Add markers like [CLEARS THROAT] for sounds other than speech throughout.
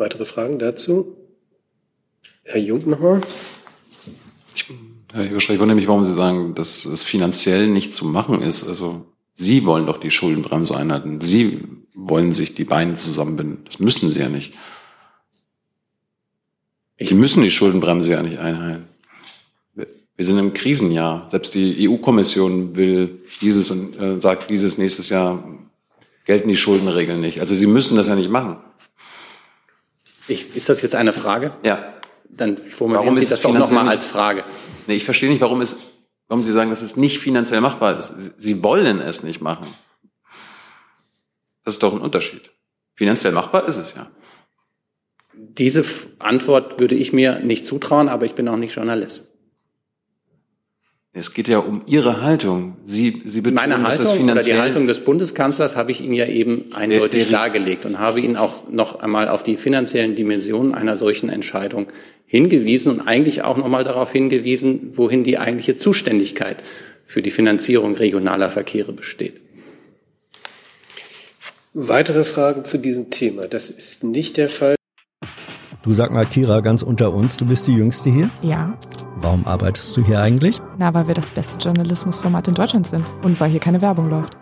Weitere Fragen dazu? Herr Jung nochmal. Herr Heberschrei, ich wundere mich, warum Sie sagen, dass es finanziell nicht zu machen ist. Also Sie wollen doch die Schuldenbremse einhalten. Sie wollen sich die Beine zusammenbinden. Das müssen Sie ja nicht. Sie müssen die Schuldenbremse ja nicht einhalten. Wir sind im Krisenjahr. Selbst die EU-Kommission will dieses und äh, sagt dieses nächstes Jahr gelten die Schuldenregeln nicht. Also Sie müssen das ja nicht machen. Ich, ist das jetzt eine Frage? Ja. Dann formulieren warum Sie das doch nochmal als Frage. Nee, ich verstehe nicht, warum, es, warum Sie sagen, dass es nicht finanziell machbar ist. Sie wollen es nicht machen. Das ist doch ein Unterschied. Finanziell machbar ist es ja. Diese Antwort würde ich mir nicht zutrauen, aber ich bin auch nicht Journalist. Es geht ja um Ihre Haltung. Sie, Sie betonen, Meine Haltung dass das finanziell oder die Haltung des Bundeskanzlers habe ich Ihnen ja eben eindeutig der, der, dargelegt und habe Ihnen auch noch einmal auf die finanziellen Dimensionen einer solchen Entscheidung hingewiesen und eigentlich auch noch mal darauf hingewiesen, wohin die eigentliche Zuständigkeit für die Finanzierung regionaler Verkehre besteht. Weitere Fragen zu diesem Thema? Das ist nicht der Fall. Du sag mal, Kira, ganz unter uns, du bist die Jüngste hier? Ja. Warum arbeitest du hier eigentlich? Na, weil wir das beste Journalismusformat in Deutschland sind und weil hier keine Werbung läuft.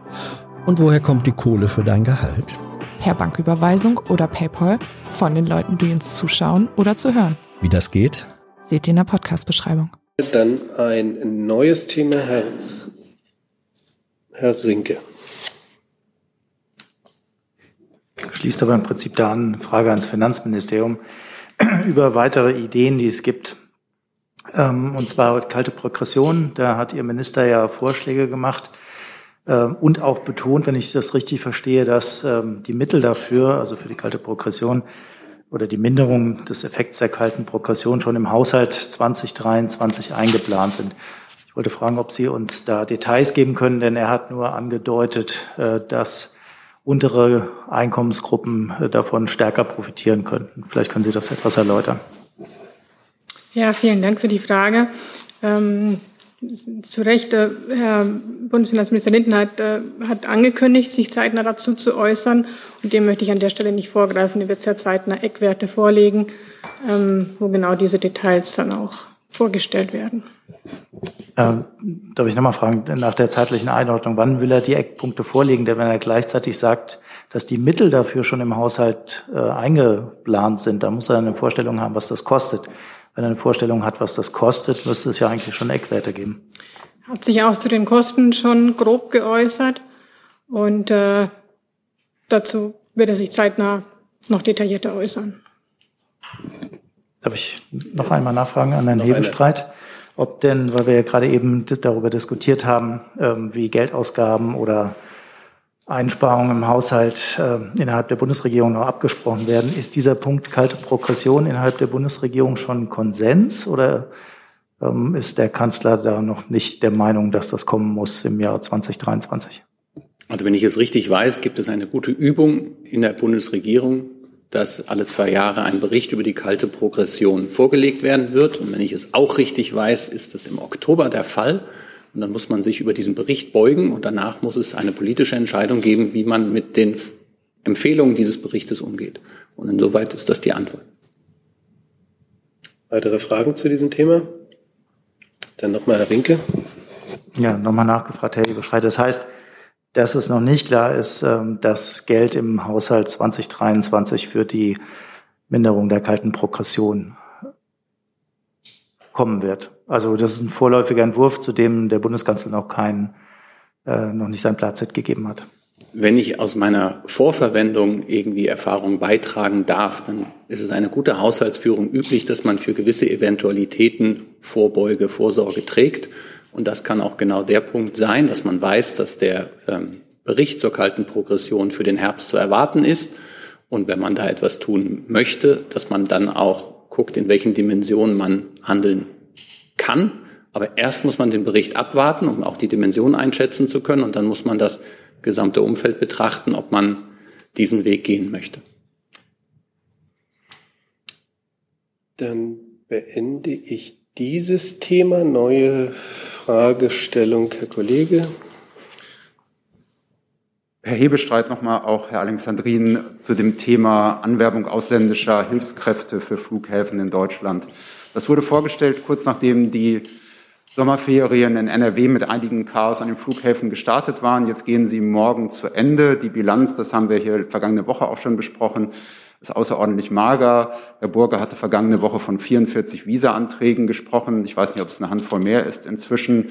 Und woher kommt die Kohle für dein Gehalt? Per Banküberweisung oder PayPal von den Leuten, die uns zuschauen oder zu hören. Wie das geht? Seht ihr in der Podcast-Beschreibung. Dann ein neues Thema, Herr, Herr Rinke. Schließt aber im Prinzip da an, Frage ans Finanzministerium [CLEARS THROAT] über weitere Ideen, die es gibt. Ähm, und zwar kalte Progression. Da hat Ihr Minister ja Vorschläge gemacht ähm, und auch betont, wenn ich das richtig verstehe, dass ähm, die Mittel dafür, also für die kalte Progression oder die Minderung des Effekts der kalten Progression schon im Haushalt 2023 eingeplant sind. Ich wollte fragen, ob Sie uns da Details geben können, denn er hat nur angedeutet, äh, dass untere Einkommensgruppen äh, davon stärker profitieren könnten. Vielleicht können Sie das etwas erläutern. Ja, vielen Dank für die Frage. Ähm, zu Recht, äh, Herr Bundesfinanzminister Lindner hat, äh, hat angekündigt, sich zeitnah dazu zu äußern. Und dem möchte ich an der Stelle nicht vorgreifen. Er wird sehr zeitnah Eckwerte vorlegen, ähm, wo genau diese Details dann auch vorgestellt werden. Ähm, darf ich nochmal fragen, nach der zeitlichen Einordnung, wann will er die Eckpunkte vorlegen? Denn wenn er gleichzeitig sagt, dass die Mittel dafür schon im Haushalt äh, eingeplant sind, dann muss er eine Vorstellung haben, was das kostet. Wenn er eine Vorstellung hat, was das kostet, müsste es ja eigentlich schon Eckwerte geben. Hat sich auch zu den Kosten schon grob geäußert und äh, dazu wird er sich zeitnah noch detaillierter äußern. Darf ich noch einmal nachfragen an Herrn Hebestreit? ob denn, weil wir ja gerade eben darüber diskutiert haben, ähm, wie Geldausgaben oder Einsparungen im Haushalt äh, innerhalb der Bundesregierung noch abgesprochen werden, ist dieser Punkt kalte Progression innerhalb der Bundesregierung schon Konsens oder ähm, ist der Kanzler da noch nicht der Meinung, dass das kommen muss im Jahr 2023? Also wenn ich es richtig weiß, gibt es eine gute Übung in der Bundesregierung, dass alle zwei Jahre ein Bericht über die kalte Progression vorgelegt werden wird. Und wenn ich es auch richtig weiß, ist das im Oktober der Fall. Und dann muss man sich über diesen Bericht beugen und danach muss es eine politische Entscheidung geben, wie man mit den Empfehlungen dieses Berichtes umgeht. Und insoweit ist das die Antwort. Weitere Fragen zu diesem Thema? Dann nochmal Herr Winke. Ja, nochmal nachgefragt, Herr Eberschreit. Das heißt, dass es noch nicht klar ist, ähm, dass Geld im Haushalt 2023 für die Minderung der kalten Progression kommen wird. Also das ist ein vorläufiger Entwurf, zu dem der Bundeskanzler noch keinen, äh, noch nicht sein Platz gegeben hat. Wenn ich aus meiner Vorverwendung irgendwie Erfahrung beitragen darf, dann ist es eine gute Haushaltsführung üblich, dass man für gewisse Eventualitäten Vorbeuge, Vorsorge trägt. Und das kann auch genau der Punkt sein, dass man weiß, dass der ähm, Bericht zur kalten Progression für den Herbst zu erwarten ist. Und wenn man da etwas tun möchte, dass man dann auch guckt, in welchen Dimensionen man handeln kann. Aber erst muss man den Bericht abwarten, um auch die Dimension einschätzen zu können. Und dann muss man das gesamte Umfeld betrachten, ob man diesen Weg gehen möchte. Dann beende ich dieses Thema. Neue Fragestellung, Herr Kollege. Herr Hebestreit nochmal auch, Herr Alexandrin, zu dem Thema Anwerbung ausländischer Hilfskräfte für Flughäfen in Deutschland. Das wurde vorgestellt kurz nachdem die Sommerferien in NRW mit einigen Chaos an den Flughäfen gestartet waren. Jetzt gehen sie morgen zu Ende. Die Bilanz, das haben wir hier vergangene Woche auch schon besprochen, ist außerordentlich mager. Herr Burger hatte vergangene Woche von 44 Visa-Anträgen gesprochen. Ich weiß nicht, ob es eine Handvoll mehr ist inzwischen.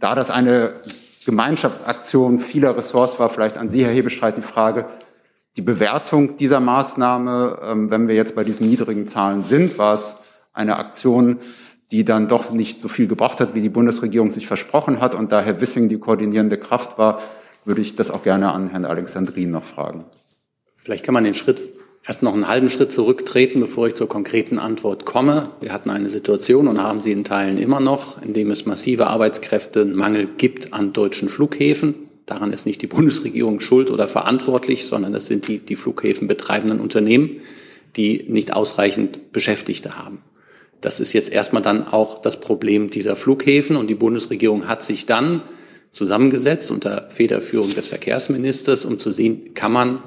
Da das eine Gemeinschaftsaktion vieler Ressorts war, vielleicht an Sie, Herr Hebestreit, die Frage, die Bewertung dieser Maßnahme, ähm, wenn wir jetzt bei diesen niedrigen Zahlen sind, war es eine Aktion, die dann doch nicht so viel gebracht hat, wie die Bundesregierung sich versprochen hat und da Herr Wissing die koordinierende Kraft war, würde ich das auch gerne an Herrn Alexandrin noch fragen. Vielleicht kann man den Schritt erst noch einen halben Schritt zurücktreten, bevor ich zur konkreten Antwort komme. Wir hatten eine Situation und haben sie in Teilen immer noch, in dem es massive Arbeitskräftemangel gibt an deutschen Flughäfen. Daran ist nicht die Bundesregierung schuld oder verantwortlich, sondern das sind die, die Flughäfen betreibenden Unternehmen, die nicht ausreichend Beschäftigte haben. Das ist jetzt erstmal dann auch das Problem dieser Flughäfen und die Bundesregierung hat sich dann zusammengesetzt unter Federführung des Verkehrsministers, um zu sehen, kann man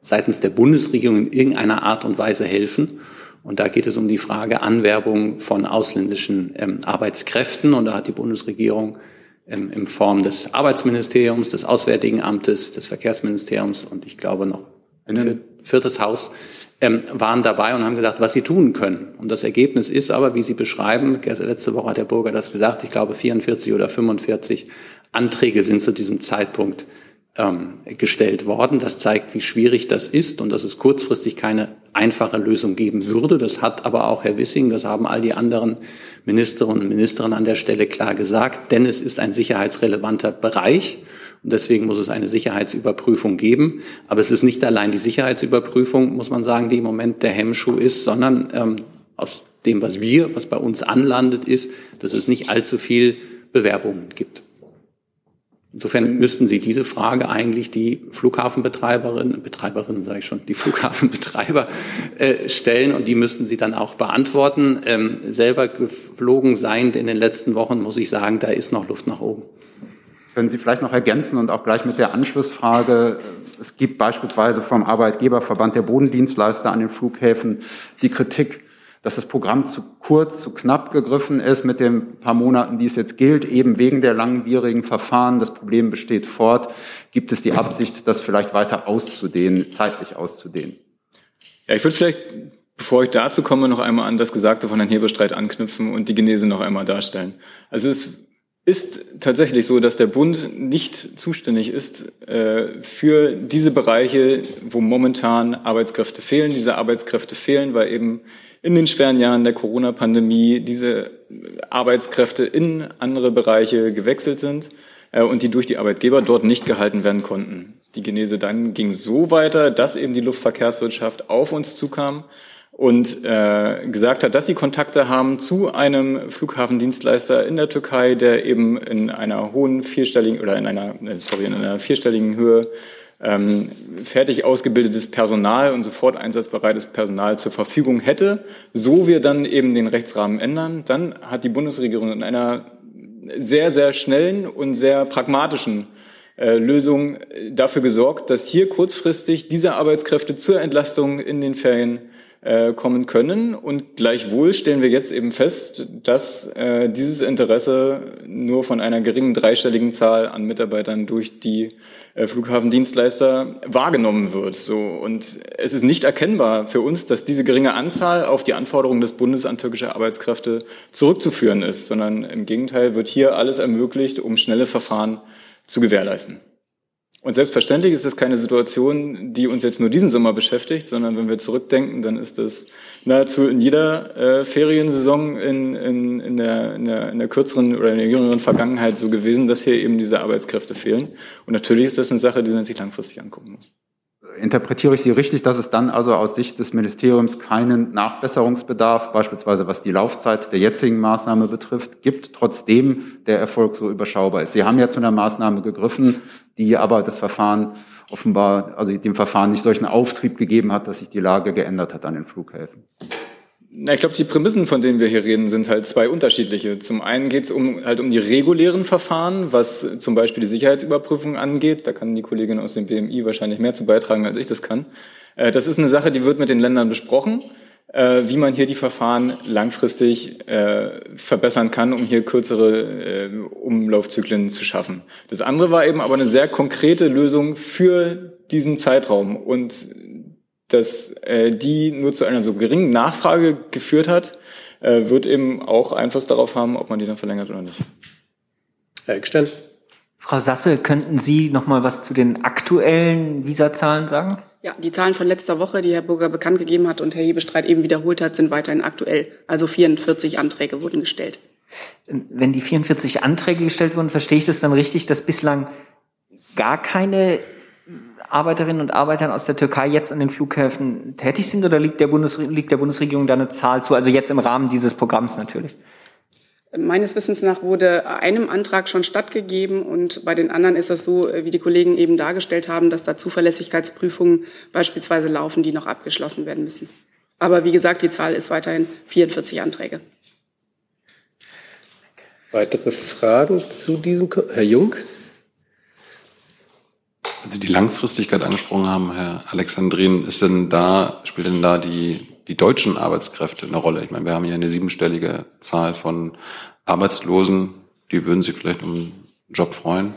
seitens der Bundesregierung in irgendeiner Art und Weise helfen. Und da geht es um die Frage Anwerbung von ausländischen ähm, Arbeitskräften. Und da hat die Bundesregierung ähm, in Form des Arbeitsministeriums, des Auswärtigen Amtes, des Verkehrsministeriums und ich glaube noch ein viertes Haus waren dabei und haben gesagt, was sie tun können. Und das Ergebnis ist aber, wie Sie beschreiben, letzte Woche hat der Bürger das gesagt, ich glaube 44 oder 45 Anträge sind zu diesem Zeitpunkt ähm, gestellt worden. Das zeigt, wie schwierig das ist und dass es kurzfristig keine einfache Lösung geben würde. Das hat aber auch Herr Wissing, das haben all die anderen Ministerinnen und Ministerinnen an der Stelle klar gesagt, denn es ist ein sicherheitsrelevanter Bereich. Und deswegen muss es eine Sicherheitsüberprüfung geben. Aber es ist nicht allein die Sicherheitsüberprüfung, muss man sagen, die im Moment der Hemmschuh ist, sondern ähm, aus dem, was wir, was bei uns anlandet, ist, dass es nicht allzu viel Bewerbungen gibt. Insofern müssten Sie diese Frage eigentlich die Flughafenbetreiberinnen, Betreiberinnen sage ich schon, die [LAUGHS] Flughafenbetreiber äh, stellen und die müssten Sie dann auch beantworten. Ähm, selber geflogen seiend in den letzten Wochen muss ich sagen, da ist noch Luft nach oben. Können Sie vielleicht noch ergänzen und auch gleich mit der Anschlussfrage. Es gibt beispielsweise vom Arbeitgeberverband der Bodendienstleister an den Flughäfen die Kritik, dass das Programm zu kurz, zu knapp gegriffen ist mit den paar Monaten, die es jetzt gilt, eben wegen der langwierigen Verfahren. Das Problem besteht fort. Gibt es die Absicht, das vielleicht weiter auszudehnen, zeitlich auszudehnen? Ja, ich würde vielleicht, bevor ich dazu komme, noch einmal an das Gesagte von Herrn Heberstreit anknüpfen und die Genese noch einmal darstellen. Also es ist tatsächlich so, dass der Bund nicht zuständig ist äh, für diese Bereiche, wo momentan Arbeitskräfte fehlen. Diese Arbeitskräfte fehlen, weil eben in den schweren Jahren der Corona-Pandemie diese Arbeitskräfte in andere Bereiche gewechselt sind äh, und die durch die Arbeitgeber dort nicht gehalten werden konnten. Die Genese dann ging so weiter, dass eben die Luftverkehrswirtschaft auf uns zukam und äh, gesagt hat, dass sie Kontakte haben zu einem Flughafendienstleister in der Türkei, der eben in einer hohen vierstelligen oder in einer sorry in einer vierstelligen Höhe ähm, fertig ausgebildetes Personal und sofort einsatzbereites Personal zur Verfügung hätte, so wir dann eben den Rechtsrahmen ändern, dann hat die Bundesregierung in einer sehr, sehr schnellen und sehr pragmatischen äh, Lösung dafür gesorgt, dass hier kurzfristig diese Arbeitskräfte zur Entlastung in den Ferien äh, kommen können. Und gleichwohl stellen wir jetzt eben fest, dass äh, dieses Interesse nur von einer geringen dreistelligen Zahl an Mitarbeitern durch die äh, Flughafendienstleister wahrgenommen wird. So und es ist nicht erkennbar für uns, dass diese geringe Anzahl auf die Anforderungen des Bundes an türkische Arbeitskräfte zurückzuführen ist, sondern im Gegenteil wird hier alles ermöglicht, um schnelle Verfahren zu gewährleisten. Und selbstverständlich ist es keine Situation, die uns jetzt nur diesen Sommer beschäftigt, sondern wenn wir zurückdenken, dann ist es nahezu in jeder äh, Feriensaison in, in, in, der, in, der, in der kürzeren oder in der jüngeren Vergangenheit so gewesen, dass hier eben diese Arbeitskräfte fehlen. Und natürlich ist das eine Sache, die man sich langfristig angucken muss interpretiere ich Sie richtig, dass es dann also aus Sicht des Ministeriums keinen Nachbesserungsbedarf, beispielsweise was die Laufzeit der jetzigen Maßnahme betrifft, gibt, trotzdem der Erfolg so überschaubar ist. Sie haben ja zu einer Maßnahme gegriffen, die aber das Verfahren offenbar, also dem Verfahren nicht solchen Auftrieb gegeben hat, dass sich die Lage geändert hat an den Flughäfen. Na, ich glaube, die Prämissen, von denen wir hier reden, sind halt zwei unterschiedliche. Zum einen geht es um, halt um die regulären Verfahren, was zum Beispiel die Sicherheitsüberprüfung angeht. Da kann die Kollegin aus dem BMI wahrscheinlich mehr zu beitragen, als ich das kann. Äh, das ist eine Sache, die wird mit den Ländern besprochen, wie man hier die Verfahren langfristig äh, verbessern kann, um hier kürzere Umlaufzyklen zu schaffen. Das andere war eben aber eine sehr konkrete Lösung für diesen Zeitraum und dass äh, die nur zu einer so geringen Nachfrage geführt hat, äh, wird eben auch Einfluss darauf haben, ob man die dann verlängert oder nicht. Herr Eckstein. Frau Sasse, könnten Sie noch mal was zu den aktuellen Visazahlen sagen? Ja, die Zahlen von letzter Woche, die Herr Burger bekannt gegeben hat und Herr Hebestreit eben wiederholt hat, sind weiterhin aktuell. Also 44 Anträge wurden gestellt. Wenn die 44 Anträge gestellt wurden, verstehe ich das dann richtig, dass bislang gar keine Arbeiterinnen und Arbeitern aus der Türkei jetzt an den Flughäfen tätig sind oder liegt der, Bundes liegt der Bundesregierung da eine Zahl zu? Also jetzt im Rahmen dieses Programms natürlich. Meines Wissens nach wurde einem Antrag schon stattgegeben und bei den anderen ist es so, wie die Kollegen eben dargestellt haben, dass da Zuverlässigkeitsprüfungen beispielsweise laufen, die noch abgeschlossen werden müssen. Aber wie gesagt, die Zahl ist weiterhin 44 Anträge. Weitere Fragen zu diesem? Herr Jung? Wenn Sie die Langfristigkeit angesprochen haben, Herr Alexandrin, ist denn da, spielt denn da die, die deutschen Arbeitskräfte eine Rolle? Ich meine, wir haben hier eine siebenstellige Zahl von Arbeitslosen. Die würden Sie vielleicht um einen Job freuen?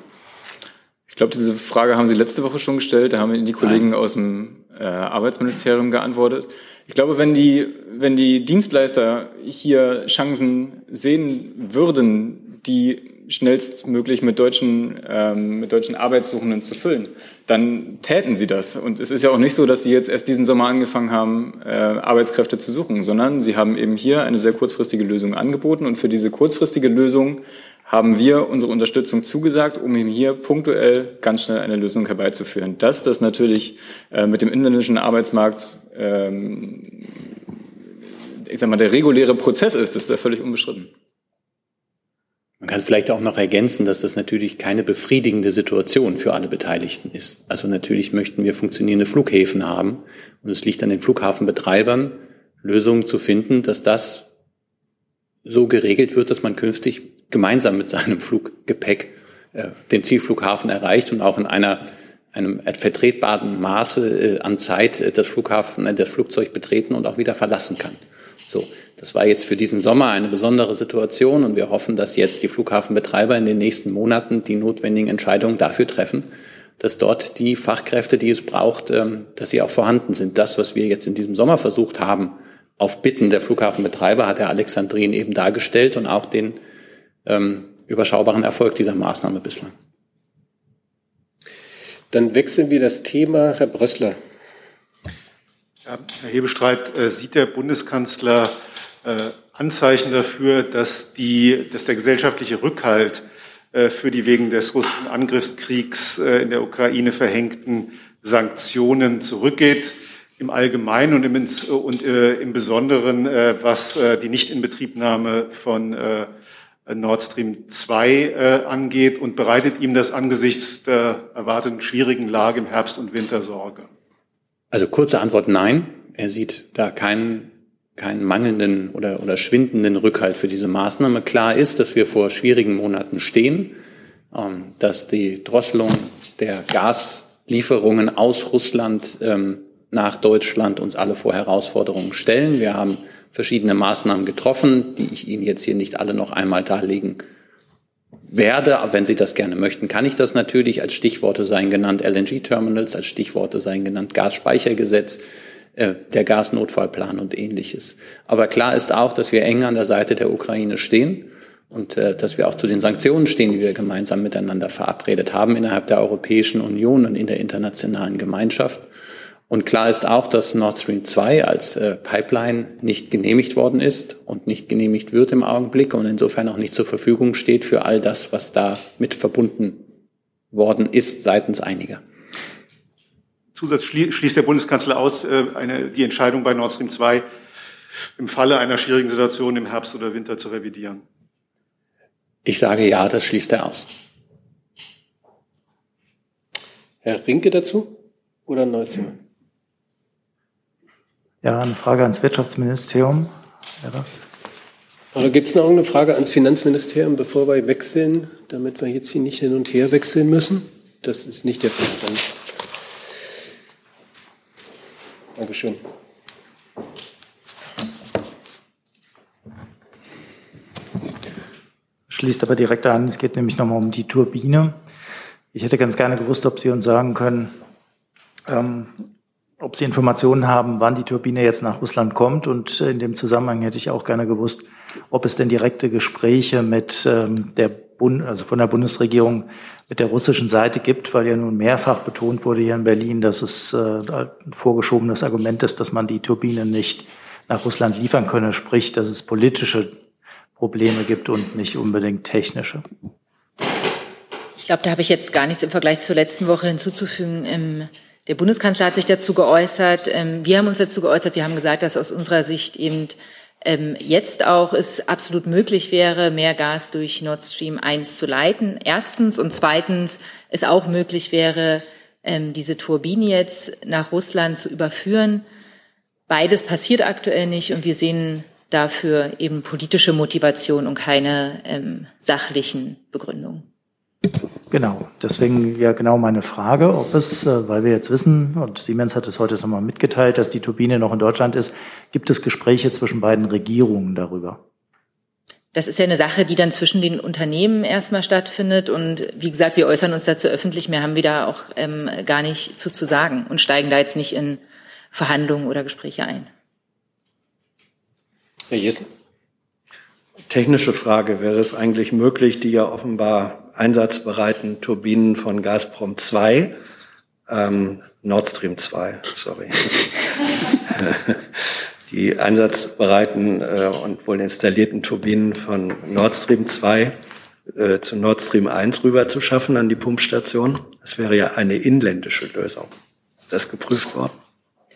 Ich glaube, diese Frage haben Sie letzte Woche schon gestellt. Da haben die Kollegen Nein. aus dem äh, Arbeitsministerium geantwortet. Ich glaube, wenn die, wenn die Dienstleister hier Chancen sehen würden, die schnellstmöglich mit deutschen, ähm, mit deutschen Arbeitssuchenden zu füllen, dann täten sie das. Und es ist ja auch nicht so, dass sie jetzt erst diesen Sommer angefangen haben, äh, Arbeitskräfte zu suchen, sondern sie haben eben hier eine sehr kurzfristige Lösung angeboten. Und für diese kurzfristige Lösung haben wir unsere Unterstützung zugesagt, um eben hier punktuell ganz schnell eine Lösung herbeizuführen. Dass das natürlich äh, mit dem inländischen Arbeitsmarkt, ähm, ich sag mal, der reguläre Prozess ist, das ist ja völlig unbestritten. Man kann vielleicht auch noch ergänzen, dass das natürlich keine befriedigende Situation für alle Beteiligten ist. Also natürlich möchten wir funktionierende Flughäfen haben und es liegt an den Flughafenbetreibern, Lösungen zu finden, dass das so geregelt wird, dass man künftig gemeinsam mit seinem Fluggepäck äh, den Zielflughafen erreicht und auch in einer einem vertretbaren Maße äh, an Zeit äh, das Flughafen, äh, das Flugzeug betreten und auch wieder verlassen kann. So, das war jetzt für diesen Sommer eine besondere Situation und wir hoffen, dass jetzt die Flughafenbetreiber in den nächsten Monaten die notwendigen Entscheidungen dafür treffen, dass dort die Fachkräfte, die es braucht, ähm, dass sie auch vorhanden sind. Das, was wir jetzt in diesem Sommer versucht haben, auf Bitten der Flughafenbetreiber, hat Herr Alexandrin eben dargestellt und auch den ähm, überschaubaren Erfolg dieser Maßnahme bislang. Dann wechseln wir das Thema. Herr Brössler. Herr Hebestreit, äh, sieht der Bundeskanzler äh, Anzeichen dafür, dass, die, dass der gesellschaftliche Rückhalt äh, für die wegen des russischen Angriffskriegs in der Ukraine verhängten Sanktionen zurückgeht, im Allgemeinen und im, und, im Besonderen, was die Nichtinbetriebnahme von Nord Stream 2 angeht und bereitet ihm das angesichts der erwarteten schwierigen Lage im Herbst und Winter Sorge? Also kurze Antwort nein. Er sieht da keinen, keinen mangelnden oder, oder schwindenden Rückhalt für diese Maßnahme. Klar ist, dass wir vor schwierigen Monaten stehen, ähm, dass die Drosselung der Gaslieferungen aus Russland ähm, nach Deutschland uns alle vor Herausforderungen stellen. Wir haben verschiedene Maßnahmen getroffen, die ich Ihnen jetzt hier nicht alle noch einmal darlegen werde, wenn Sie das gerne möchten, kann ich das natürlich als Stichworte sein genannt LNG-Terminals, als Stichworte sein genannt Gasspeichergesetz, äh, der Gasnotfallplan und ähnliches. Aber klar ist auch, dass wir eng an der Seite der Ukraine stehen und äh, dass wir auch zu den Sanktionen stehen, die wir gemeinsam miteinander verabredet haben innerhalb der Europäischen Union und in der internationalen Gemeinschaft. Und klar ist auch, dass Nord Stream 2 als äh, Pipeline nicht genehmigt worden ist und nicht genehmigt wird im Augenblick und insofern auch nicht zur Verfügung steht für all das, was da mit verbunden worden ist seitens einiger. Zusatz schließt der Bundeskanzler aus, äh, eine, die Entscheidung bei Nord Stream 2 im Falle einer schwierigen Situation im Herbst oder Winter zu revidieren. Ich sage ja, das schließt er aus. Herr Rinke dazu oder ein neues Thema? Ja, eine Frage ans Wirtschaftsministerium. Herr Rass. Oder gibt es noch irgendeine Frage ans Finanzministerium, bevor wir wechseln, damit wir jetzt hier nicht hin und her wechseln müssen? Das ist nicht der Fall. Dann. Dankeschön. Schließt aber direkt an, es geht nämlich nochmal um die Turbine. Ich hätte ganz gerne gewusst, ob Sie uns sagen können, ähm, ob Sie Informationen haben, wann die Turbine jetzt nach Russland kommt. Und in dem Zusammenhang hätte ich auch gerne gewusst, ob es denn direkte Gespräche mit ähm, der Bund, also von der Bundesregierung mit der russischen Seite gibt, weil ja nun mehrfach betont wurde hier in Berlin, dass es äh, vorgeschobenes Argument ist, dass man die Turbine nicht nach Russland liefern könne, sprich, dass es politische Probleme gibt und nicht unbedingt technische. Ich glaube, da habe ich jetzt gar nichts im Vergleich zur letzten Woche hinzuzufügen. Ähm, der Bundeskanzler hat sich dazu geäußert. Ähm, wir haben uns dazu geäußert. Wir haben gesagt, dass aus unserer Sicht eben jetzt auch es absolut möglich wäre, mehr Gas durch Nord Stream 1 zu leiten. Erstens. Und zweitens, es auch möglich wäre, ähm, diese Turbine jetzt nach Russland zu überführen. Beides passiert aktuell nicht und wir sehen dafür eben politische Motivation und keine ähm, sachlichen Begründungen. Genau, deswegen ja genau meine Frage, ob es, äh, weil wir jetzt wissen, und Siemens hat es heute nochmal mitgeteilt, dass die Turbine noch in Deutschland ist, gibt es Gespräche zwischen beiden Regierungen darüber? Das ist ja eine Sache, die dann zwischen den Unternehmen erstmal stattfindet. Und wie gesagt, wir äußern uns dazu öffentlich. Mehr haben wir da auch ähm, gar nicht zu, zu sagen und steigen da jetzt nicht in Verhandlungen oder Gespräche ein. Herr Jessen. Technische Frage. Wäre es eigentlich möglich, die ja offenbar einsatzbereiten Turbinen von Gazprom 2, ähm, Nord Stream 2, sorry. [LAUGHS] die einsatzbereiten äh, und wohl installierten Turbinen von Nord Stream 2 äh, zu Nord Stream 1 rüber zu schaffen an die Pumpstation. Das wäre ja eine inländische Lösung. Ist das geprüft worden?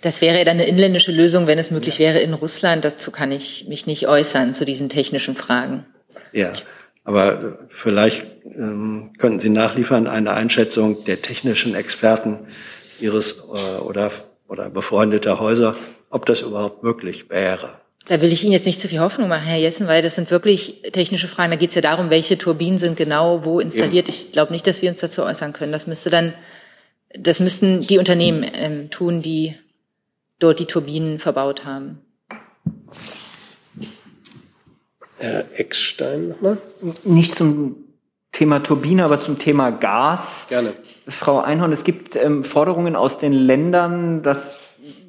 Das wäre dann eine inländische Lösung, wenn es möglich wäre in Russland. Dazu kann ich mich nicht äußern zu diesen technischen Fragen. Ja, aber vielleicht ähm, könnten Sie nachliefern eine Einschätzung der technischen Experten Ihres äh, oder, oder befreundeter Häuser, ob das überhaupt möglich wäre. Da will ich Ihnen jetzt nicht zu viel Hoffnung machen, Herr Jessen, weil das sind wirklich technische Fragen. Da geht es ja darum, welche Turbinen sind genau wo installiert. Ja. Ich glaube nicht, dass wir uns dazu äußern können. Das müsste dann, das müssten die Unternehmen ähm, tun, die dort die Turbinen verbaut haben. Herr Eckstein nochmal. Nicht zum Thema Turbine, aber zum Thema Gas. Gerne. Frau Einhorn, es gibt ähm, Forderungen aus den Ländern, dass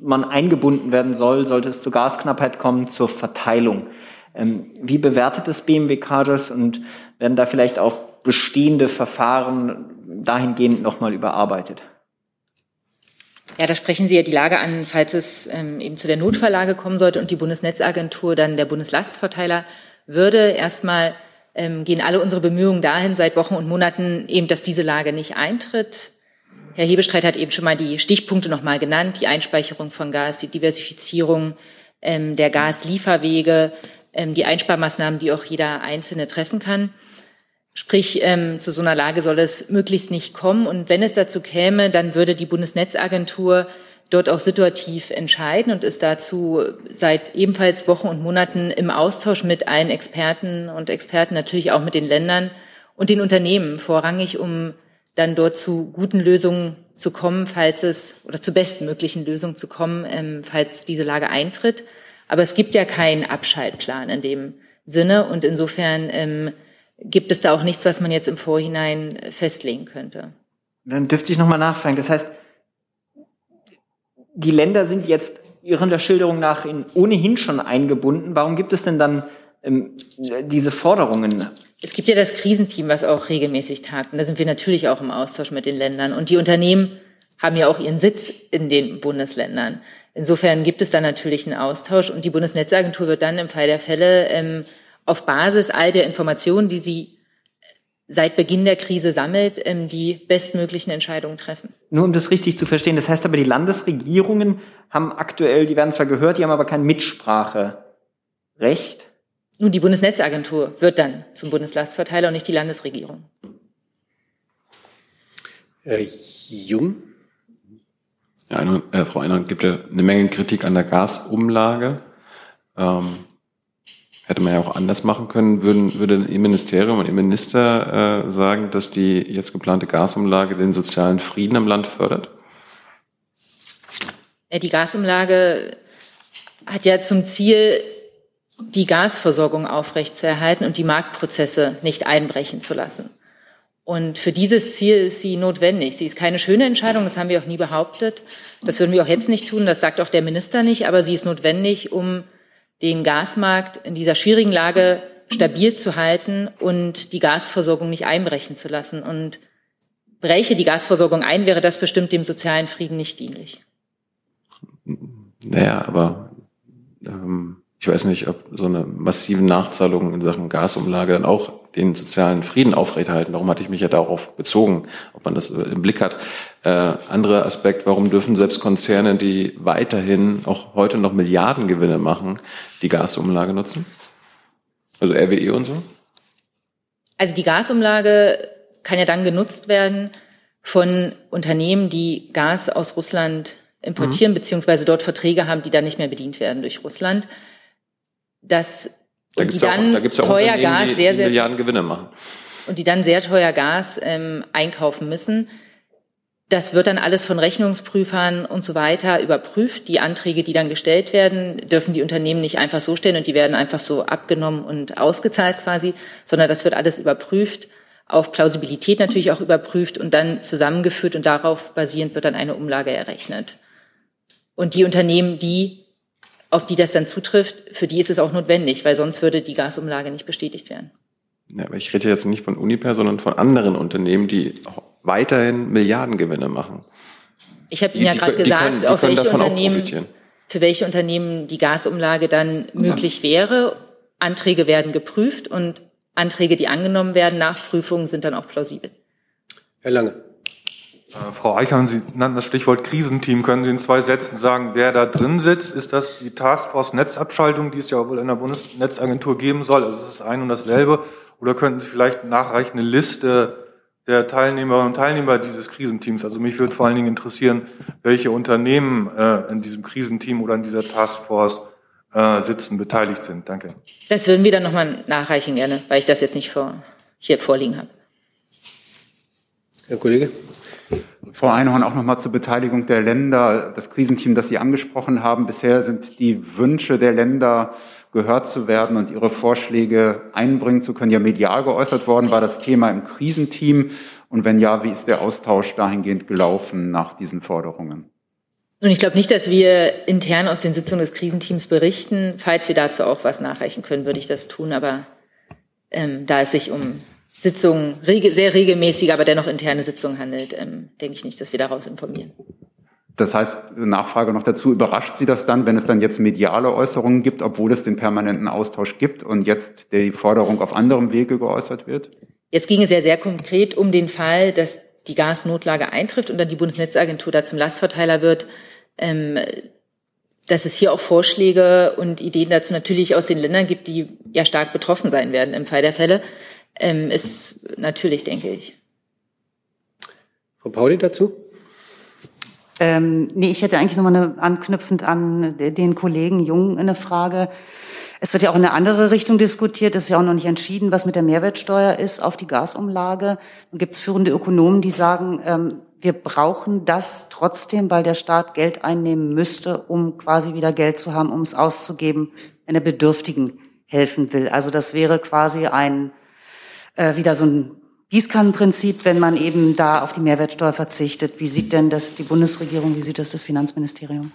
man eingebunden werden soll, sollte es zur Gasknappheit kommen, zur Verteilung. Ähm, wie bewertet das BMWK das und werden da vielleicht auch bestehende Verfahren dahingehend nochmal überarbeitet? Ja, da sprechen Sie ja die Lage an, falls es ähm, eben zu der Notfalllage kommen sollte und die Bundesnetzagentur dann der Bundeslastverteiler würde. Erstmal ähm, gehen alle unsere Bemühungen dahin seit Wochen und Monaten eben, dass diese Lage nicht eintritt. Herr Hebestreit hat eben schon mal die Stichpunkte nochmal genannt, die Einspeicherung von Gas, die Diversifizierung ähm, der Gaslieferwege, ähm, die Einsparmaßnahmen, die auch jeder Einzelne treffen kann. Sprich, ähm, zu so einer Lage soll es möglichst nicht kommen. Und wenn es dazu käme, dann würde die Bundesnetzagentur dort auch situativ entscheiden und ist dazu seit ebenfalls Wochen und Monaten im Austausch mit allen Experten und Experten, natürlich auch mit den Ländern und den Unternehmen vorrangig, um dann dort zu guten Lösungen zu kommen, falls es oder zu bestmöglichen Lösungen zu kommen, ähm, falls diese Lage eintritt. Aber es gibt ja keinen Abschaltplan in dem Sinne und insofern ähm, gibt es da auch nichts, was man jetzt im Vorhinein festlegen könnte. Dann dürfte ich nochmal nachfragen. Das heißt, die Länder sind jetzt Ihrer Schilderung nach in ohnehin schon eingebunden. Warum gibt es denn dann ähm, diese Forderungen? Es gibt ja das Krisenteam, was auch regelmäßig tagt. Und da sind wir natürlich auch im Austausch mit den Ländern. Und die Unternehmen haben ja auch ihren Sitz in den Bundesländern. Insofern gibt es da natürlich einen Austausch. Und die Bundesnetzagentur wird dann im Fall der Fälle ähm, auf Basis all der Informationen, die sie seit Beginn der Krise sammelt, ähm, die bestmöglichen Entscheidungen treffen. Nur um das richtig zu verstehen, das heißt aber, die Landesregierungen haben aktuell, die werden zwar gehört, die haben aber kein Mitspracherecht. Nun, die Bundesnetzagentur wird dann zum Bundeslastverteiler und nicht die Landesregierung. Herr Jung? Ja, äh, Frau Einer, gibt ja eine Menge Kritik an der Gasumlage. Ähm, Hätte man ja auch anders machen können. Würden, würde Ihr Ministerium und Ihr Minister äh, sagen, dass die jetzt geplante Gasumlage den sozialen Frieden im Land fördert? Die Gasumlage hat ja zum Ziel, die Gasversorgung aufrechtzuerhalten und die Marktprozesse nicht einbrechen zu lassen. Und für dieses Ziel ist sie notwendig. Sie ist keine schöne Entscheidung, das haben wir auch nie behauptet. Das würden wir auch jetzt nicht tun, das sagt auch der Minister nicht, aber sie ist notwendig, um den Gasmarkt in dieser schwierigen Lage stabil zu halten und die Gasversorgung nicht einbrechen zu lassen. Und breche die Gasversorgung ein, wäre das bestimmt dem sozialen Frieden nicht dienlich. Naja, aber ähm, ich weiß nicht, ob so eine massive Nachzahlung in Sachen Gasumlage dann auch den sozialen Frieden aufrechterhalten. Darum hatte ich mich ja darauf bezogen, ob man das im Blick hat. Äh, anderer Aspekt, warum dürfen selbst Konzerne, die weiterhin auch heute noch Milliardengewinne machen, die Gasumlage nutzen? Also RWE und so? Also die Gasumlage kann ja dann genutzt werden von Unternehmen, die Gas aus Russland importieren, mhm. beziehungsweise dort Verträge haben, die dann nicht mehr bedient werden durch Russland. Das da und die dann auch, da gibt's ja auch teuer Gas die, sehr, sehr Milliarden Gewinne machen. Und die dann sehr teuer Gas ähm, einkaufen müssen. Das wird dann alles von Rechnungsprüfern und so weiter überprüft. Die Anträge, die dann gestellt werden, dürfen die Unternehmen nicht einfach so stellen und die werden einfach so abgenommen und ausgezahlt quasi, sondern das wird alles überprüft, auf Plausibilität natürlich auch überprüft und dann zusammengeführt und darauf basierend wird dann eine Umlage errechnet. Und die Unternehmen, die auf die das dann zutrifft, für die ist es auch notwendig, weil sonst würde die Gasumlage nicht bestätigt werden. Ja, aber ich rede jetzt nicht von Uniper, sondern von anderen Unternehmen, die weiterhin Milliardengewinne machen. Ich habe Ihnen ja gerade gesagt, können, auf welche Unternehmen, für welche Unternehmen die Gasumlage dann möglich wäre. Anträge werden geprüft und Anträge, die angenommen werden nach Prüfungen, sind dann auch plausibel. Herr Lange. Äh, Frau Eichhorn, Sie nannten das Stichwort Krisenteam. Können Sie in zwei Sätzen sagen, wer da drin sitzt? Ist das die Taskforce Netzabschaltung, die es ja wohl in der Bundesnetzagentur geben soll? Also ist es ein und dasselbe? Oder könnten Sie vielleicht nachreichen eine Liste der Teilnehmerinnen und Teilnehmer dieses Krisenteams? Also mich würde vor allen Dingen interessieren, welche Unternehmen äh, in diesem Krisenteam oder in dieser Taskforce äh, sitzen, beteiligt sind. Danke. Das würden wir dann nochmal nachreichen gerne, weil ich das jetzt nicht vor, hier vorliegen habe. Herr Kollege. Frau Einhorn, auch nochmal zur Beteiligung der Länder, das Krisenteam, das Sie angesprochen haben. Bisher sind die Wünsche der Länder, gehört zu werden und ihre Vorschläge einbringen zu können, ja medial geäußert worden. War das Thema im Krisenteam? Und wenn ja, wie ist der Austausch dahingehend gelaufen nach diesen Forderungen? Und ich glaube nicht, dass wir intern aus den Sitzungen des Krisenteams berichten. Falls wir dazu auch was nachreichen können, würde ich das tun. Aber ähm, da es sich um Sitzungen, sehr regelmäßig, aber dennoch interne Sitzungen handelt, ähm, denke ich nicht, dass wir daraus informieren. Das heißt, Nachfrage noch dazu, überrascht Sie das dann, wenn es dann jetzt mediale Äußerungen gibt, obwohl es den permanenten Austausch gibt und jetzt die Forderung auf anderem Wege geäußert wird? Jetzt ging es ja sehr konkret um den Fall, dass die Gasnotlage eintrifft und dann die Bundesnetzagentur da zum Lastverteiler wird. Ähm, dass es hier auch Vorschläge und Ideen dazu natürlich aus den Ländern gibt, die ja stark betroffen sein werden im Fall der Fälle ähm, ist natürlich, denke ich. Frau Pauli dazu? Ähm, nee, ich hätte eigentlich nochmal eine, anknüpfend an den Kollegen Jung eine Frage. Es wird ja auch in eine andere Richtung diskutiert. Es ist ja auch noch nicht entschieden, was mit der Mehrwertsteuer ist auf die Gasumlage. Dann gibt es führende Ökonomen, die sagen, ähm, wir brauchen das trotzdem, weil der Staat Geld einnehmen müsste, um quasi wieder Geld zu haben, um es auszugeben, wenn er Bedürftigen helfen will. Also das wäre quasi ein äh, wieder so ein Gießkannenprinzip, wenn man eben da auf die Mehrwertsteuer verzichtet. Wie sieht denn das die Bundesregierung, wie sieht das das Finanzministerium?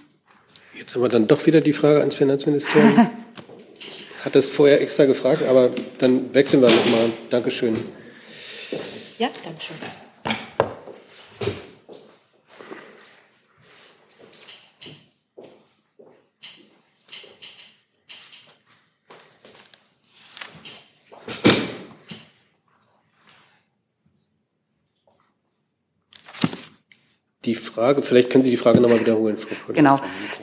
Jetzt haben wir dann doch wieder die Frage ans Finanzministerium. [LAUGHS] Hat das vorher extra gefragt, aber dann wechseln wir nochmal. Dankeschön. Ja, Dankeschön. Die Frage, vielleicht können Sie die Frage nochmal wiederholen, Frau Kollegin. Genau.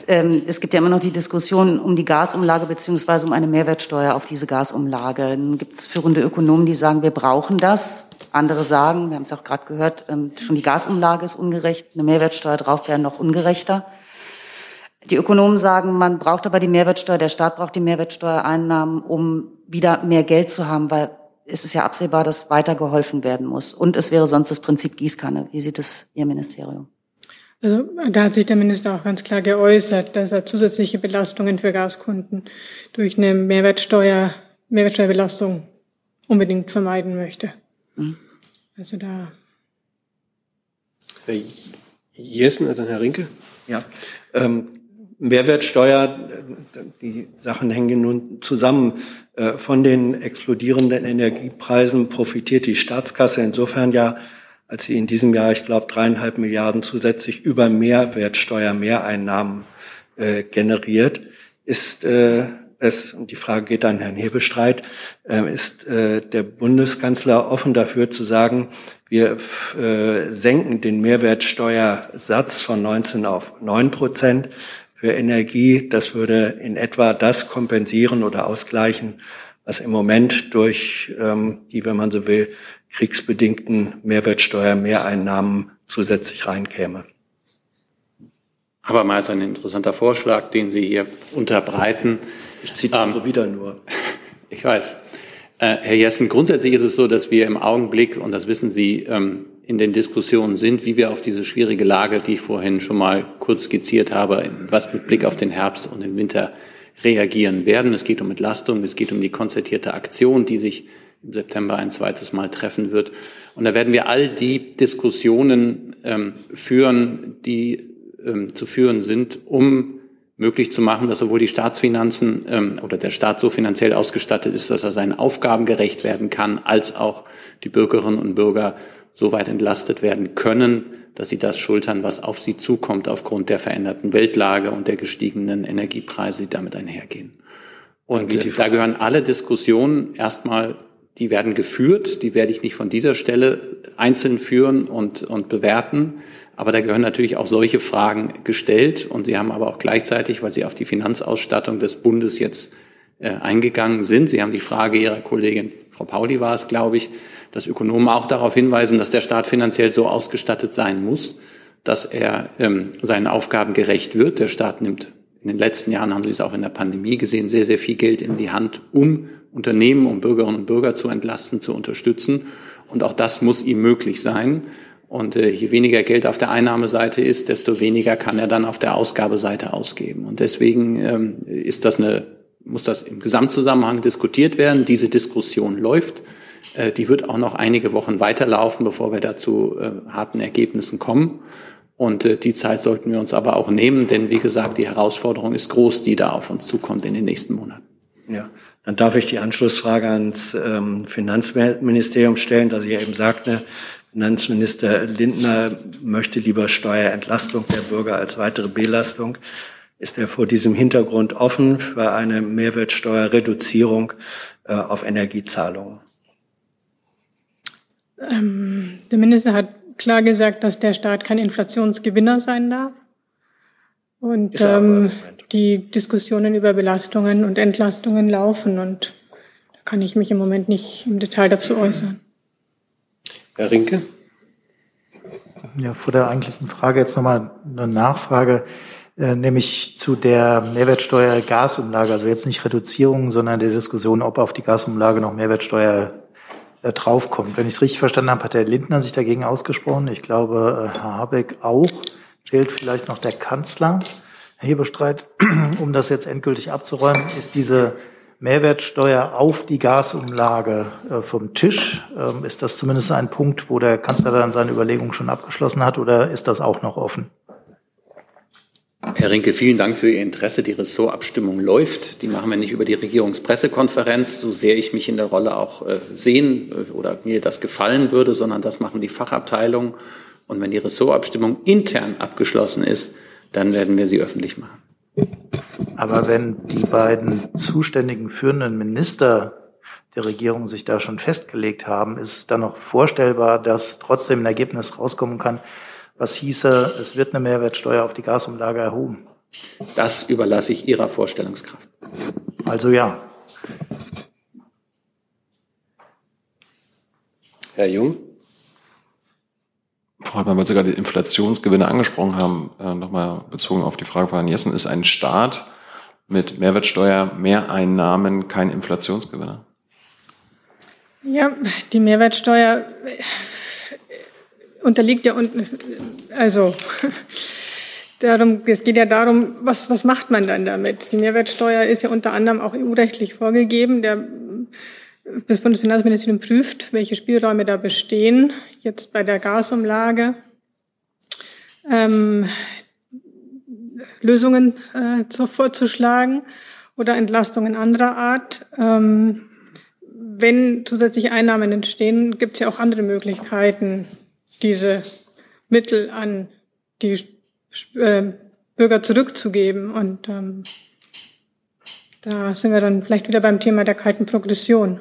Ähm, es gibt ja immer noch die Diskussion um die Gasumlage beziehungsweise um eine Mehrwertsteuer auf diese Gasumlage. Dann gibt es führende Ökonomen, die sagen, wir brauchen das. Andere sagen, wir haben es auch gerade gehört, ähm, schon die Gasumlage ist ungerecht, eine Mehrwertsteuer drauf wäre noch ungerechter. Die Ökonomen sagen, man braucht aber die Mehrwertsteuer, der Staat braucht die Mehrwertsteuereinnahmen, um wieder mehr Geld zu haben, weil es ist ja absehbar, dass weiter geholfen werden muss. Und es wäre sonst das Prinzip Gießkanne. Wie sieht es Ihr Ministerium? Also da hat sich der Minister auch ganz klar geäußert, dass er zusätzliche Belastungen für Gaskunden durch eine Mehrwertsteuer, Mehrwertsteuerbelastung unbedingt vermeiden möchte. Mhm. Also da. Herr Jessen, dann Herr Rinke. Ja, ähm, Mehrwertsteuer, die Sachen hängen nun zusammen. Äh, von den explodierenden Energiepreisen profitiert die Staatskasse insofern ja, als sie in diesem Jahr, ich glaube, dreieinhalb Milliarden zusätzlich über Mehrwertsteuer Mehreinnahmen äh, generiert, ist äh, es, und die Frage geht an Herrn Hebestreit, äh, ist äh, der Bundeskanzler offen dafür zu sagen, wir äh, senken den Mehrwertsteuersatz von 19 auf 9 Prozent für Energie. Das würde in etwa das kompensieren oder ausgleichen, was im Moment durch ähm, die, wenn man so will, kriegsbedingten Mehrwertsteuer-Mehreinnahmen zusätzlich reinkäme. Aber mal ist ein interessanter Vorschlag, den Sie hier unterbreiten. Ich zitiere ähm, wieder nur. [LAUGHS] Ich weiß. Äh, Herr Jessen, grundsätzlich ist es so, dass wir im Augenblick, und das wissen Sie, ähm, in den Diskussionen sind, wie wir auf diese schwierige Lage, die ich vorhin schon mal kurz skizziert habe, was mit Blick auf den Herbst und den Winter reagieren werden. Es geht um Entlastung, es geht um die konzertierte Aktion, die sich im September ein zweites Mal treffen wird. Und da werden wir all die Diskussionen ähm, führen, die ähm, zu führen sind, um möglich zu machen, dass sowohl die Staatsfinanzen ähm, oder der Staat so finanziell ausgestattet ist, dass er seinen Aufgaben gerecht werden kann, als auch die Bürgerinnen und Bürger so weit entlastet werden können, dass sie das schultern, was auf sie zukommt aufgrund der veränderten Weltlage und der gestiegenen Energiepreise, die damit einhergehen. Und äh, da gehören alle Diskussionen erstmal, die werden geführt, die werde ich nicht von dieser Stelle einzeln führen und, und bewerten. Aber da gehören natürlich auch solche Fragen gestellt. Und Sie haben aber auch gleichzeitig, weil Sie auf die Finanzausstattung des Bundes jetzt äh, eingegangen sind, Sie haben die Frage Ihrer Kollegin, Frau Pauli war es, glaube ich, dass Ökonomen auch darauf hinweisen, dass der Staat finanziell so ausgestattet sein muss, dass er ähm, seinen Aufgaben gerecht wird. Der Staat nimmt in den letzten Jahren, haben Sie es auch in der Pandemie gesehen, sehr, sehr viel Geld in die Hand, um Unternehmen, um Bürgerinnen und Bürger zu entlasten, zu unterstützen. Und auch das muss ihm möglich sein. Und äh, je weniger Geld auf der Einnahmeseite ist, desto weniger kann er dann auf der Ausgabeseite ausgeben. Und deswegen ähm, ist das eine, muss das im Gesamtzusammenhang diskutiert werden. Diese Diskussion läuft. Äh, die wird auch noch einige Wochen weiterlaufen, bevor wir dazu äh, harten Ergebnissen kommen. Und äh, die Zeit sollten wir uns aber auch nehmen, denn wie gesagt, die Herausforderung ist groß, die da auf uns zukommt in den nächsten Monaten. Ja, dann darf ich die Anschlussfrage ans ähm, Finanzministerium stellen, dass ich ja eben sagte, Finanzminister Lindner möchte lieber Steuerentlastung der Bürger als weitere Belastung. Ist er vor diesem Hintergrund offen für eine Mehrwertsteuerreduzierung äh, auf Energiezahlungen? Ähm, der Minister hat klar gesagt, dass der Staat kein Inflationsgewinner sein darf. Und ähm, die Diskussionen über Belastungen und Entlastungen laufen und da kann ich mich im Moment nicht im Detail dazu äußern. Herr Rinke? Ja, vor der eigentlichen Frage jetzt nochmal eine Nachfrage, äh, nämlich zu der Mehrwertsteuer Gasumlage, also jetzt nicht Reduzierung, sondern der Diskussion, ob auf die Gasumlage noch Mehrwertsteuer äh, draufkommt. Wenn ich es richtig verstanden habe, hat Herr Lindner sich dagegen ausgesprochen. Ich glaube, äh, Herr Habeck auch. Fehlt vielleicht noch der Kanzler. Herr Hebestreit, [CLEARS THROAT] um das jetzt endgültig abzuräumen, ist diese Mehrwertsteuer auf die Gasumlage äh, vom Tisch. Ähm, ist das zumindest ein Punkt, wo der Kanzler dann seine Überlegungen schon abgeschlossen hat oder ist das auch noch offen? Herr Rinke, vielen Dank für Ihr Interesse. Die Ressortabstimmung läuft. Die machen wir nicht über die Regierungspressekonferenz, so sehr ich mich in der Rolle auch äh, sehen äh, oder mir das gefallen würde, sondern das machen die Fachabteilungen. Und wenn die Ressortabstimmung intern abgeschlossen ist, dann werden wir sie öffentlich machen. Aber wenn die beiden zuständigen führenden Minister der Regierung sich da schon festgelegt haben, ist es dann noch vorstellbar, dass trotzdem ein Ergebnis rauskommen kann, was hieße, es wird eine Mehrwertsteuer auf die Gasumlage erhoben? Das überlasse ich Ihrer Vorstellungskraft. Also ja. Herr Jung? Frau Hartmann, weil Sie gerade die Inflationsgewinne angesprochen haben, äh, nochmal bezogen auf die Frage von Herrn Jessen, ist ein Staat mit Mehrwertsteuer, Mehreinnahmen kein Inflationsgewinner? Ja, die Mehrwertsteuer unterliegt ja unten, also [LAUGHS] darum, es geht ja darum, was, was macht man dann damit? Die Mehrwertsteuer ist ja unter anderem auch EU-rechtlich vorgegeben. Der, das Bundesfinanzministerium prüft, welche Spielräume da bestehen. Jetzt bei der Gasumlage. Ähm, Lösungen äh, vorzuschlagen oder Entlastungen anderer Art. Ähm, wenn zusätzliche Einnahmen entstehen, gibt es ja auch andere Möglichkeiten, diese Mittel an die äh, Bürger zurückzugeben. Und ähm, da sind wir dann vielleicht wieder beim Thema der kalten Progression.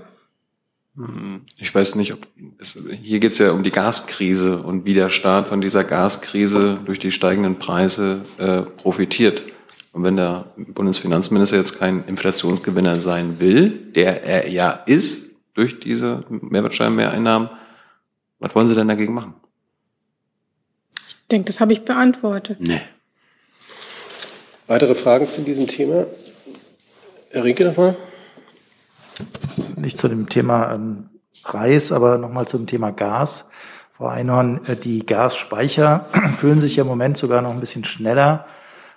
Hm, ich weiß nicht, ob es, hier geht es ja um die Gaskrise und wie der Staat von dieser Gaskrise durch die steigenden Preise äh, profitiert. Und wenn der Bundesfinanzminister jetzt kein Inflationsgewinner sein will, der er ja ist durch diese Mehrwertsteuermehreinnahmen, was wollen Sie denn dagegen machen? Ich denke, das habe ich beantwortet. Nee. Weitere Fragen zu diesem Thema? Herr Rieke nochmal. Nicht zu dem Thema ähm, Reis, aber nochmal zum Thema Gas. Frau Einhorn, äh, die Gasspeicher [CLEARS THROAT] füllen sich ja im Moment sogar noch ein bisschen schneller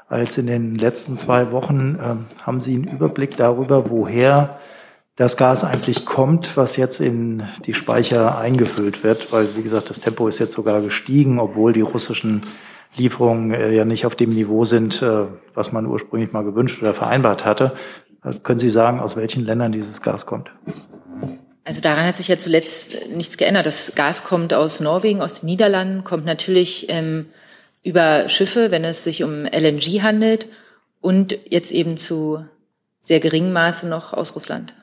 als in den letzten zwei Wochen. Ähm, haben Sie einen Überblick darüber, woher das Gas eigentlich kommt, was jetzt in die Speicher eingefüllt wird? Weil, wie gesagt, das Tempo ist jetzt sogar gestiegen, obwohl die russischen Lieferungen äh, ja nicht auf dem Niveau sind, äh, was man ursprünglich mal gewünscht oder vereinbart hatte. Also können Sie sagen, aus welchen Ländern dieses Gas kommt? Also daran hat sich ja zuletzt nichts geändert. Das Gas kommt aus Norwegen, aus den Niederlanden, kommt natürlich ähm, über Schiffe, wenn es sich um LNG handelt und jetzt eben zu sehr geringem Maße noch aus Russland.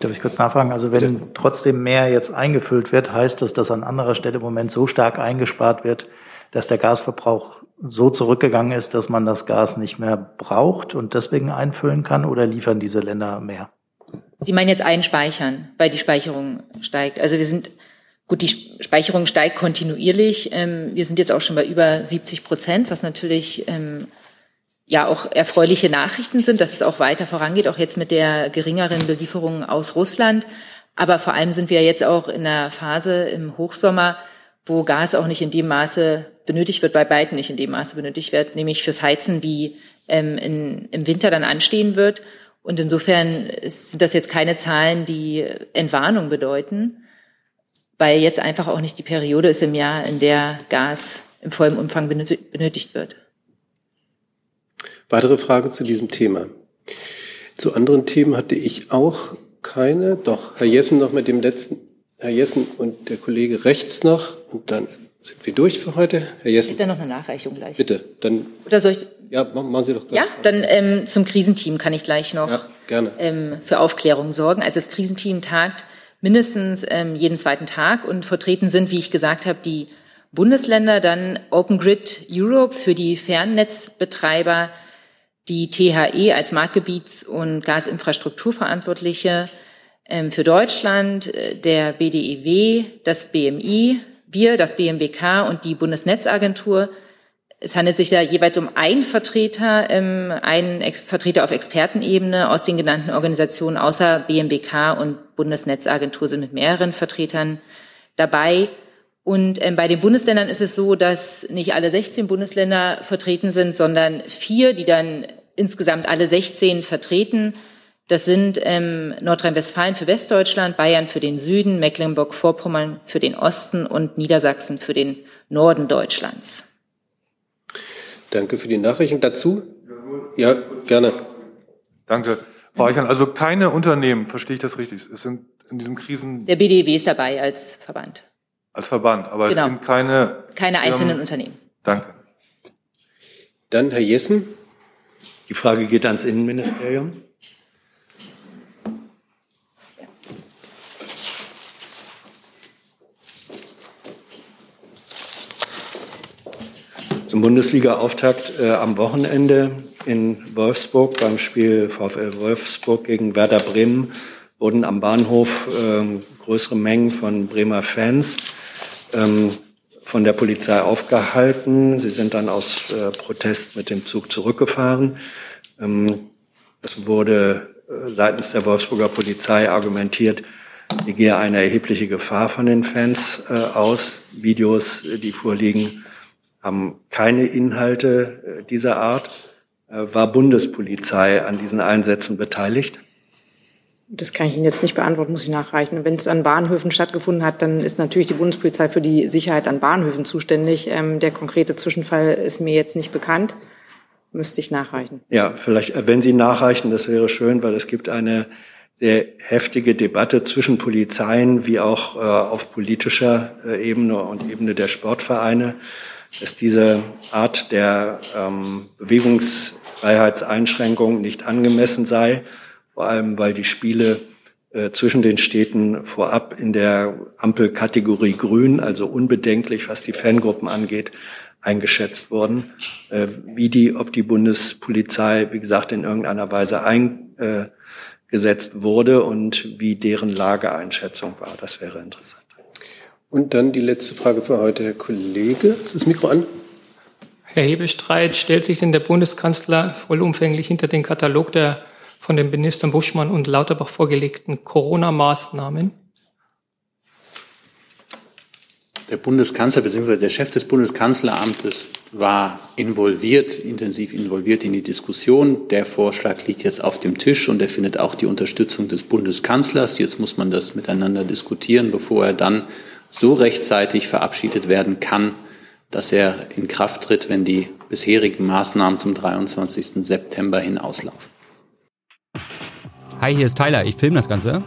Darf ich kurz nachfragen? Also wenn trotzdem mehr jetzt eingefüllt wird, heißt das, dass an anderer Stelle im Moment so stark eingespart wird, dass der Gasverbrauch so zurückgegangen ist, dass man das Gas nicht mehr braucht und deswegen einfüllen kann oder liefern diese Länder mehr? Sie meinen jetzt einspeichern, weil die Speicherung steigt. Also wir sind Gut, die Speicherung steigt kontinuierlich. Ähm, wir sind jetzt auch schon bei über 70 Prozent, was natürlich ähm, ja auch erfreuliche Nachrichten sind, dass es auch weiter vorangeht, auch jetzt mit der geringeren Belieferung aus Russland. Aber vor allem sind wir jetzt auch in einer Phase im Hochsommer, wo Gas auch nicht in dem Maße benötigt wird, bei beiden nicht in dem Maße benötigt wird, nämlich fürs Heizen wie ähm, in, im Winter dann anstehen wird. Und insofern sind das jetzt keine Zahlen, die Entwarnung bedeuten weil jetzt einfach auch nicht die Periode ist im Jahr, in der Gas im vollen Umfang benötigt wird. Weitere Fragen zu diesem Thema? Zu anderen Themen hatte ich auch keine. Doch, Herr Jessen noch mit dem letzten, Herr Jessen und der Kollege rechts noch. Und dann sind wir durch für heute. Herr Jessen. Bitte noch eine Nachreichung gleich. Bitte, dann. Oder soll ich? Ja, machen Sie doch gleich. Ja, dann ähm, zum Krisenteam kann ich gleich noch ja, gerne. Ähm, für Aufklärung sorgen. Also das Krisenteam tagt mindestens ähm, jeden zweiten Tag und vertreten sind, wie ich gesagt habe, die Bundesländer, dann Open Grid Europe für die Fernnetzbetreiber, die THE als Marktgebiets- und Gasinfrastrukturverantwortliche ähm, für Deutschland, äh, der BDEW, das BMI, wir, das BMWK und die Bundesnetzagentur es handelt sich da jeweils um einen Vertreter, ähm, einen Vertreter auf Expertenebene aus den genannten Organisationen, außer BMWK und Bundesnetzagentur sind mit mehreren Vertretern dabei. Und ähm, bei den Bundesländern ist es so, dass nicht alle 16 Bundesländer vertreten sind, sondern vier, die dann insgesamt alle 16 vertreten. Das sind ähm, Nordrhein-Westfalen für Westdeutschland, Bayern für den Süden, Mecklenburg-Vorpommern für den Osten und Niedersachsen für den Norden Deutschlands. Danke für die Nachrichten dazu. Ja, gerne. Danke. Frau Eichern, also keine Unternehmen, verstehe ich das richtig? Es sind in diesem Krisen... Der BDW ist dabei als Verband. Als Verband, aber genau. es sind keine... Keine einzelnen ähm, Unternehmen. Danke. Dann Herr Jessen. Die Frage geht ans Innenministerium. Zum Bundesliga-Auftakt äh, am Wochenende in Wolfsburg beim Spiel VfL Wolfsburg gegen Werder Bremen wurden am Bahnhof äh, größere Mengen von Bremer Fans ähm, von der Polizei aufgehalten. Sie sind dann aus äh, Protest mit dem Zug zurückgefahren. Ähm, es wurde äh, seitens der Wolfsburger Polizei argumentiert, hier gehe eine erhebliche Gefahr von den Fans äh, aus. Videos, die vorliegen, haben keine Inhalte dieser Art. war Bundespolizei an diesen Einsätzen beteiligt? Das kann ich Ihnen jetzt nicht beantworten, muss ich nachreichen. Wenn es an Bahnhöfen stattgefunden hat, dann ist natürlich die Bundespolizei für die Sicherheit an Bahnhöfen zuständig. Ähm, der konkrete Zwischenfall ist mir jetzt nicht bekannt. Müsste ich nachreichen. Ja, vielleicht, äh, wenn Sie nachreichen, das wäre schön, weil es gibt eine sehr heftige Debatte zwischen Polizeien wie auch äh, auf politischer äh, Ebene und Ebene der Sportvereine, dass diese Art der ähm, Bewegungsfreiheitseinschränkung nicht angemessen sei vor allem weil die Spiele äh, zwischen den Städten vorab in der Ampelkategorie Grün, also unbedenklich, was die Fangruppen angeht, eingeschätzt wurden. Äh, wie die, ob die Bundespolizei, wie gesagt, in irgendeiner Weise eingesetzt wurde und wie deren Lageeinschätzung war, das wäre interessant. Und dann die letzte Frage für heute, Herr Kollege. Ist das Mikro an? Herr Hebestreit, stellt sich denn der Bundeskanzler vollumfänglich hinter den Katalog der von den Ministern Buschmann und Lauterbach vorgelegten Corona-Maßnahmen? Der Bundeskanzler bzw. der Chef des Bundeskanzleramtes war involviert, intensiv involviert in die Diskussion. Der Vorschlag liegt jetzt auf dem Tisch und er findet auch die Unterstützung des Bundeskanzlers. Jetzt muss man das miteinander diskutieren, bevor er dann so rechtzeitig verabschiedet werden kann, dass er in Kraft tritt, wenn die bisherigen Maßnahmen zum 23. September hin auslaufen. Hi, hier ist Tyler, ich filme das Ganze.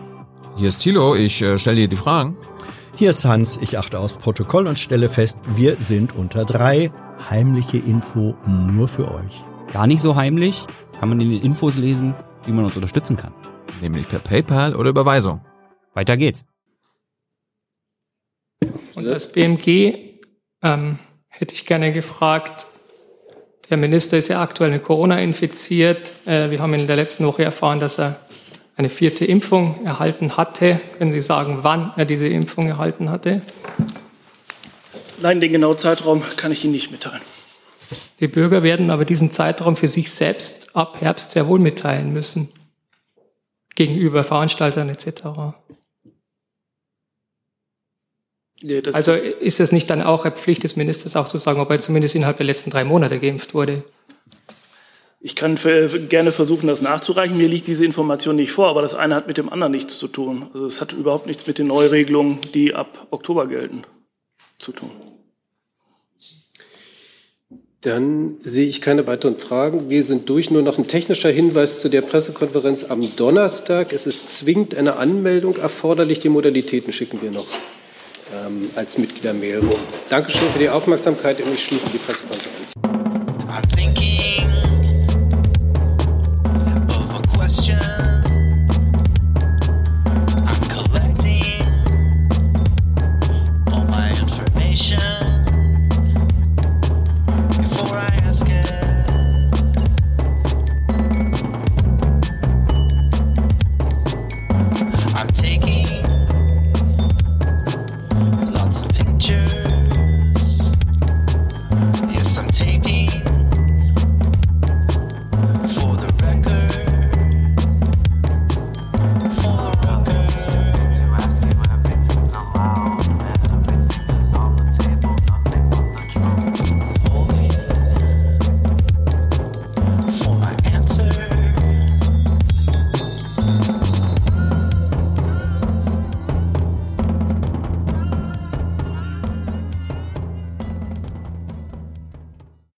Hier ist Thilo, ich äh, stelle dir die Fragen. Hier ist Hans, ich achte aufs Protokoll und stelle fest, wir sind unter drei. Heimliche Info nur für euch. Gar nicht so heimlich, kann man in den Infos lesen, wie man uns unterstützen kann. Nämlich per PayPal oder Überweisung. Weiter geht's. Und das BMG ähm, hätte ich gerne gefragt, der Minister ist ja aktuell mit Corona infiziert. Äh, wir haben in der letzten Woche erfahren, dass er eine vierte Impfung erhalten hatte. Können Sie sagen, wann er diese Impfung erhalten hatte? Nein, den genauen Zeitraum kann ich Ihnen nicht mitteilen. Die Bürger werden aber diesen Zeitraum für sich selbst ab Herbst sehr wohl mitteilen müssen. Gegenüber Veranstaltern etc. Nee, also ist es nicht dann auch eine Pflicht des Ministers auch zu sagen, ob er zumindest innerhalb der letzten drei Monate geimpft wurde? Ich kann gerne versuchen, das nachzureichen. Mir liegt diese Information nicht vor, aber das eine hat mit dem anderen nichts zu tun. Also es hat überhaupt nichts mit den Neuregelungen, die ab Oktober gelten, zu tun. Dann sehe ich keine weiteren Fragen. Wir sind durch. Nur noch ein technischer Hinweis zu der Pressekonferenz am Donnerstag. Es ist zwingend eine Anmeldung erforderlich. Die Modalitäten schicken wir noch ähm, als Mitglieder mehr rum. Dankeschön für die Aufmerksamkeit und ich schließe die Pressekonferenz.